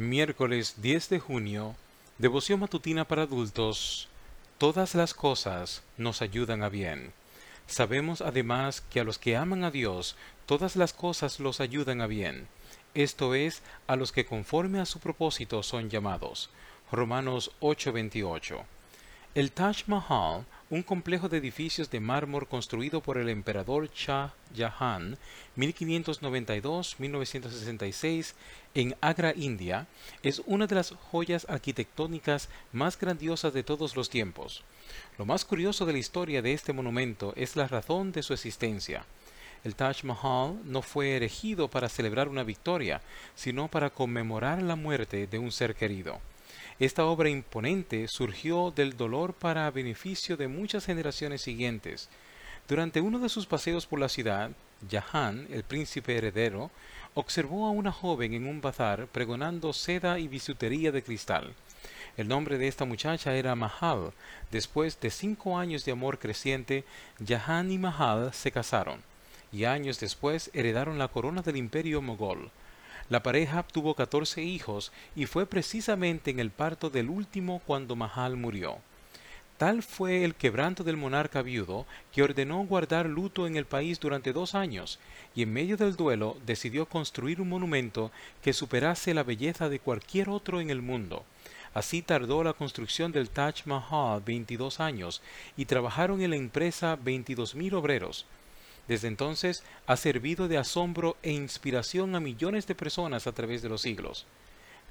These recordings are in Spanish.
Miércoles 10 de junio, devoción matutina para adultos. Todas las cosas nos ayudan a bien. Sabemos además que a los que aman a Dios, todas las cosas los ayudan a bien. Esto es, a los que conforme a su propósito son llamados. Romanos 8:28. El Taj Mahal, un complejo de edificios de mármor construido por el emperador Shah Jahan 1592-1966 en Agra, India, es una de las joyas arquitectónicas más grandiosas de todos los tiempos. Lo más curioso de la historia de este monumento es la razón de su existencia. El Taj Mahal no fue erigido para celebrar una victoria, sino para conmemorar la muerte de un ser querido. Esta obra imponente surgió del dolor para beneficio de muchas generaciones siguientes. Durante uno de sus paseos por la ciudad, Jahan, el príncipe heredero, observó a una joven en un bazar pregonando seda y bisutería de cristal. El nombre de esta muchacha era Mahal. Después de cinco años de amor creciente, Jahan y Mahal se casaron, y años después heredaron la corona del imperio mogol. La pareja tuvo catorce hijos y fue precisamente en el parto del último cuando Mahal murió. Tal fue el quebranto del monarca viudo que ordenó guardar luto en el país durante dos años y en medio del duelo decidió construir un monumento que superase la belleza de cualquier otro en el mundo. Así tardó la construcción del Taj Mahal 22 años y trabajaron en la empresa 22.000 obreros. Desde entonces ha servido de asombro e inspiración a millones de personas a través de los siglos.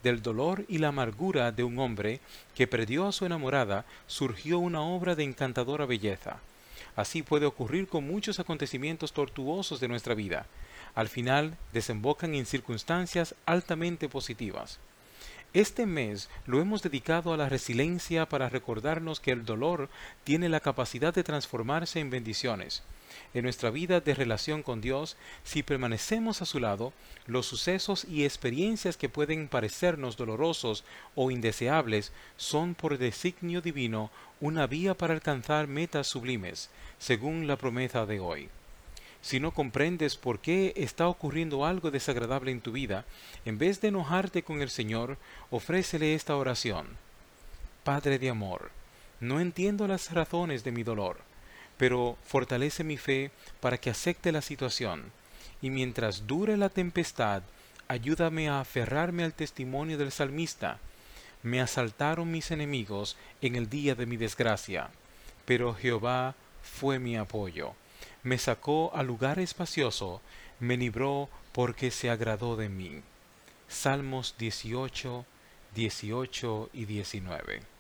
Del dolor y la amargura de un hombre que perdió a su enamorada surgió una obra de encantadora belleza. Así puede ocurrir con muchos acontecimientos tortuosos de nuestra vida. Al final desembocan en circunstancias altamente positivas. Este mes lo hemos dedicado a la resiliencia para recordarnos que el dolor tiene la capacidad de transformarse en bendiciones en nuestra vida de relación con Dios, si permanecemos a su lado, los sucesos y experiencias que pueden parecernos dolorosos o indeseables son por designio divino una vía para alcanzar metas sublimes, según la promesa de hoy. Si no comprendes por qué está ocurriendo algo desagradable en tu vida, en vez de enojarte con el Señor, ofrécele esta oración. Padre de amor, no entiendo las razones de mi dolor pero fortalece mi fe para que acepte la situación, y mientras dure la tempestad, ayúdame a aferrarme al testimonio del salmista. Me asaltaron mis enemigos en el día de mi desgracia, pero Jehová fue mi apoyo. Me sacó a lugar espacioso, me libró porque se agradó de mí. Salmos 18, 18 y 19.